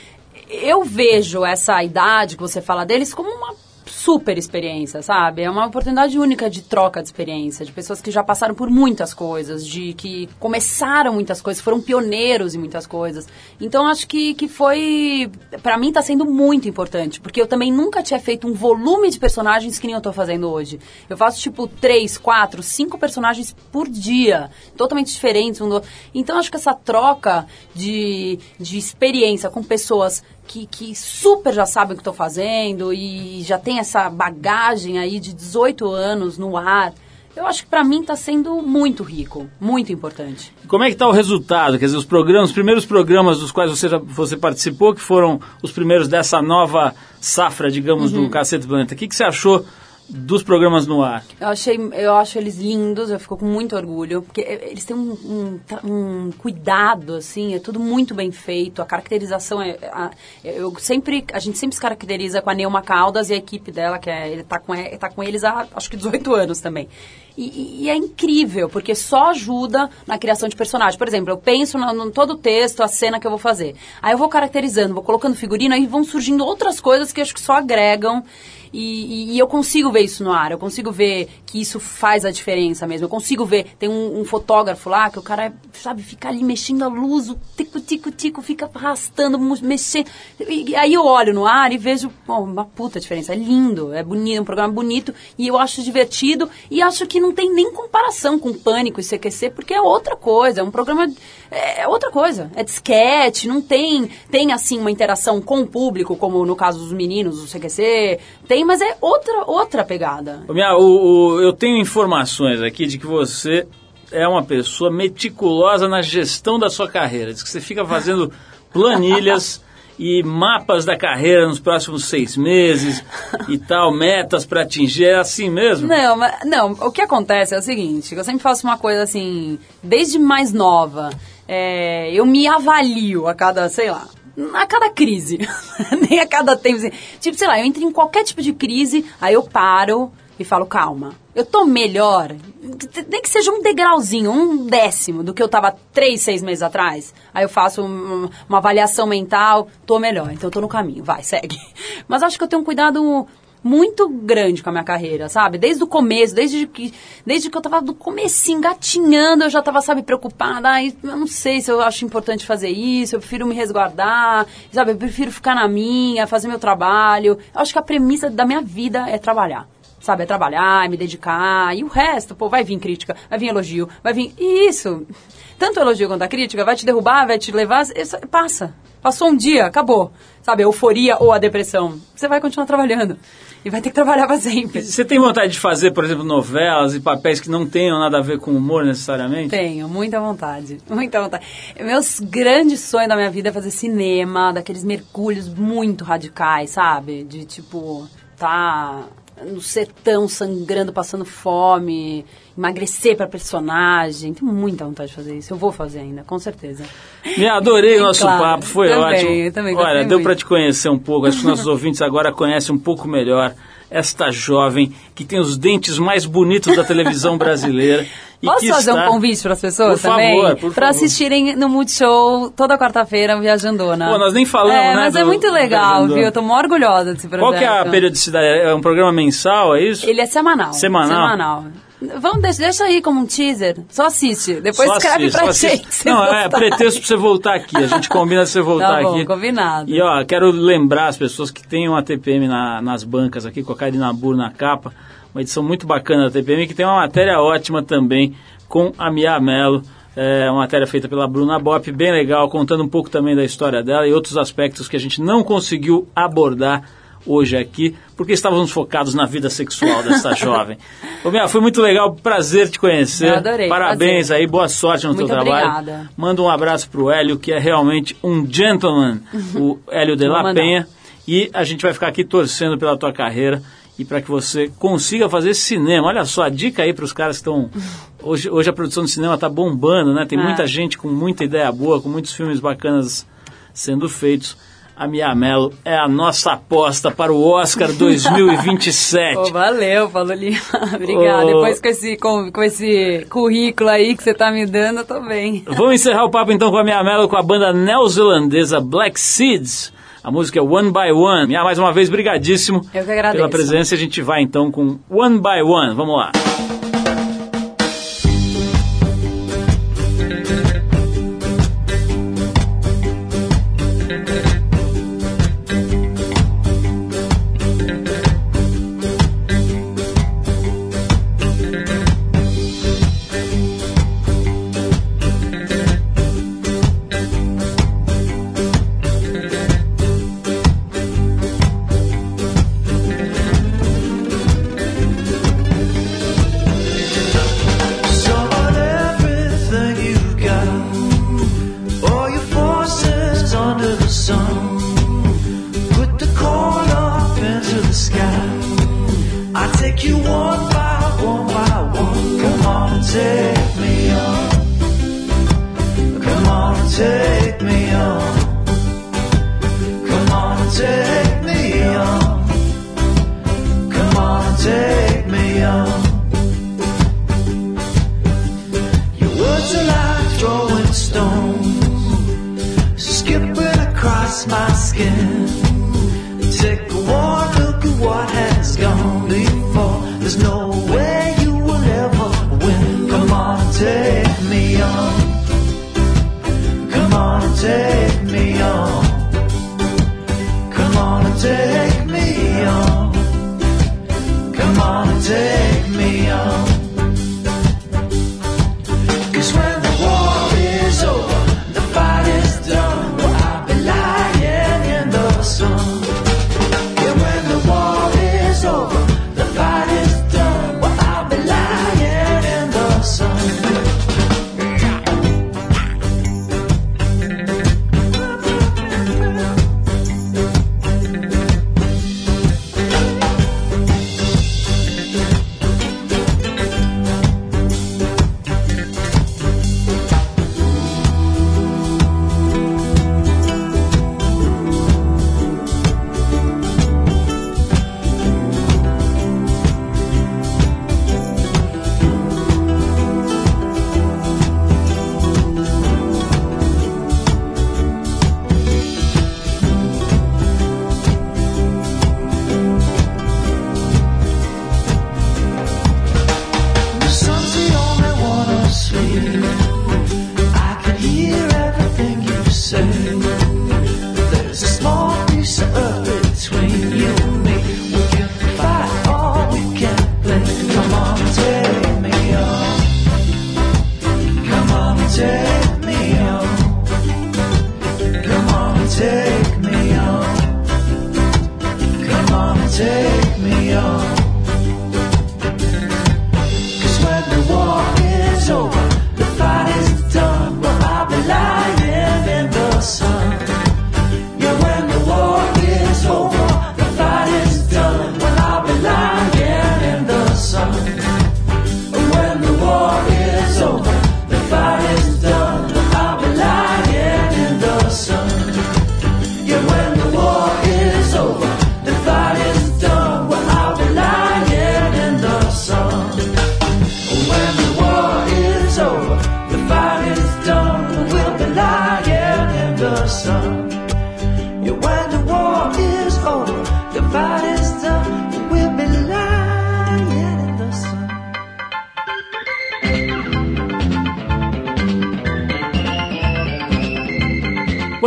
eu vejo essa idade que você fala deles como uma super experiência, sabe? É uma oportunidade única de troca de experiência, de pessoas que já passaram por muitas coisas, de que começaram muitas coisas, foram pioneiros em muitas coisas. Então acho que, que foi, Pra mim tá sendo muito importante, porque eu também nunca tinha feito um volume de personagens que nem eu tô fazendo hoje. Eu faço tipo três, quatro, cinco personagens por dia, totalmente diferentes um do outro. Então acho que essa troca de, de experiência com pessoas que, que super já sabem o que estou fazendo e já tem essa bagagem aí de 18 anos no ar. Eu acho que para mim está sendo muito rico, muito importante. Como é que está o resultado? Quer dizer, os programas, os primeiros programas dos quais você, já, você participou, que foram os primeiros dessa nova safra, digamos, do Cacete Planeta. O que, que você achou dos programas no ar? Eu achei, eu acho eles lindos, eu fico com muito orgulho, porque eles têm um, um, um cuidado, assim, é tudo muito bem feito, a caracterização é, a- eu sempre, a gente sempre se caracteriza com a Neuma Caldas e a equipe dela, que é, ele tá com, e- tá com eles há, acho que 18 anos também. E, e- é incrível, porque só ajuda na criação de personagem. Por exemplo, eu penso no todo o texto, a cena que eu vou fazer. Aí eu vou caracterizando, vou colocando figurino, aí vão surgindo outras coisas que acho que só agregam. E, e- e eu consigo ver isso no ar. Eu consigo ver que isso faz a diferença mesmo. Eu consigo ver, tem um, um fotógrafo lá que o cara, sabe, fica ali mexendo a luz, o tico, tico, tico, fica arrastando, mexendo. E aí eu olho no ar e vejo, pô, uma puta diferença. É lindo, é bonito, é um programa bonito e eu acho divertido e acho que não tem nem comparação com Pânico e CQC, porque é outra coisa, é um programa, é outra coisa. É sketch, não tem, tem assim uma interação com o público, como no caso dos meninos do CQC, tem, mas é outra, outra pegada. Minha, o, o- eu tenho informações aqui de que você é uma pessoa meticulosa na gestão da sua carreira. Diz que você fica fazendo planilhas e mapas da carreira nos próximos seis meses e tal, metas para atingir. É assim mesmo? Não, mas, não, o que acontece é o seguinte, eu sempre faço uma coisa assim, desde mais nova, é, eu me avalio a cada, sei lá, a cada crise, nem a cada tempo, assim. tipo, sei lá, eu entro em qualquer tipo de crise, aí eu paro e falo, calma, eu tô melhor, nem que seja um degrauzinho, um décimo do que eu tava três, seis meses atrás, aí eu faço um- uma avaliação mental, tô melhor, então eu tô no caminho, vai, segue. Mas acho que eu tenho um cuidado muito grande com a minha carreira, sabe? Desde o começo, desde que, desde que eu tava do comecinho, engatinhando, eu já tava, sabe, preocupada. Ai, eu não sei se eu acho importante fazer isso, eu prefiro me resguardar, sabe? Eu prefiro ficar na minha, fazer meu trabalho. Eu acho que a premissa da minha vida é trabalhar. Sabe, é trabalhar, é me dedicar, e o resto, pô, vai vir crítica, vai vir elogio, vai vir. E isso, tanto o elogio quanto a crítica, vai te derrubar, vai te levar, isso passa. Passou um dia, acabou. Sabe, a euforia ou a depressão. Você vai continuar trabalhando. E vai ter que trabalhar pra sempre. Você tem vontade de fazer, por exemplo, novelas e papéis que não tenham nada a ver com humor necessariamente? Tenho, muita vontade, muita vontade. Meus grandes sonhos da minha vida é fazer cinema, daqueles mergulhos muito radicais, sabe? De tipo, tá no sertão sangrando, passando fome, emagrecer pra personagem. Tenho muita vontade de fazer isso. Eu vou fazer ainda, com certeza. Me adorei o nosso Claro, papo, foi também, ótimo. eu também Olha, deu para te conhecer um pouco. Acho que os nossos ouvintes agora conhecem um pouco melhor esta jovem que tem os dentes mais bonitos da televisão brasileira. e Posso fazer está- um convite para as pessoas Por também? favor, por favor. assistirem no Multishow toda quarta-feira, Viajandona. Pô, nós nem falamos, é, né, Mas é do- muito do legal, viu? Eu tô mó orgulhosa desse projeto. Qual que é a periodicidade? É um programa mensal, é isso? Ele é semanal. Semanal? Semanal. Vamos, deixa, deixa aí como um teaser. Só assiste. Depois Só escreve assiste, pra gente. assiste. Não, é pretexto pra você voltar aqui. A gente combina você voltar Tá bom, aqui. combinado. E ó, quero lembrar as pessoas que tem uma TPM na- nas bancas aqui, com a Karina Burr na capa. Uma edição muito bacana da TPM, que tem uma matéria ótima também com a Mia Mello. É uma matéria feita pela Bruna Bop, bem legal, contando um pouco também da história dela e outros aspectos que a gente não conseguiu abordar hoje aqui, porque estávamos focados na vida sexual dessa jovem. Ô, Mia, foi muito legal, prazer te conhecer. Eu adorei, Parabéns prazer. aí, boa sorte no Muito teu trabalho. obrigada. Manda um abraço pro Hélio, que é realmente um gentleman, o Hélio de la. Penha. E a gente vai ficar aqui torcendo pela tua carreira e para que você consiga fazer cinema. Olha só, a dica aí para os caras que estão. Hoje, hoje a produção de cinema está bombando, né? Tem É. muita gente com muita ideia boa, com muitos filmes bacanas sendo feitos. A Mia Mello é a nossa aposta para o Oscar 2027. Pô, valeu, Paulo Lima. Obrigada. Ô. Depois com esse, com, com esse currículo aí que você tá me dando, eu tô bem. Vamos encerrar o papo então com a Mia Mello com a banda neozelandesa Black Seeds. A música é One by One. Mia, mais uma vez, brigadíssimo Eu que agradeço. pela presença. A gente vai então com One by One. Vamos lá.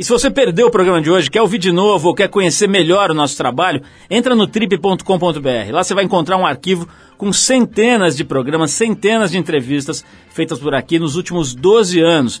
E se você perdeu o programa de hoje, quer ouvir de novo ou quer conhecer melhor o nosso trabalho, entra no trip.com.br. Lá você vai encontrar um arquivo com centenas de programas, centenas de entrevistas feitas por aqui nos últimos 12 anos.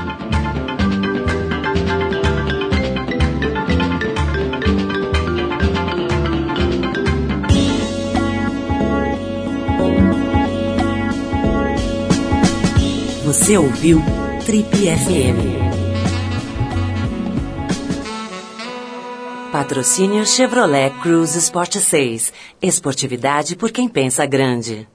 Você ouviu Trip FM. Patrocínio Chevrolet Cruze Sport 6. Esportividade por quem pensa grande.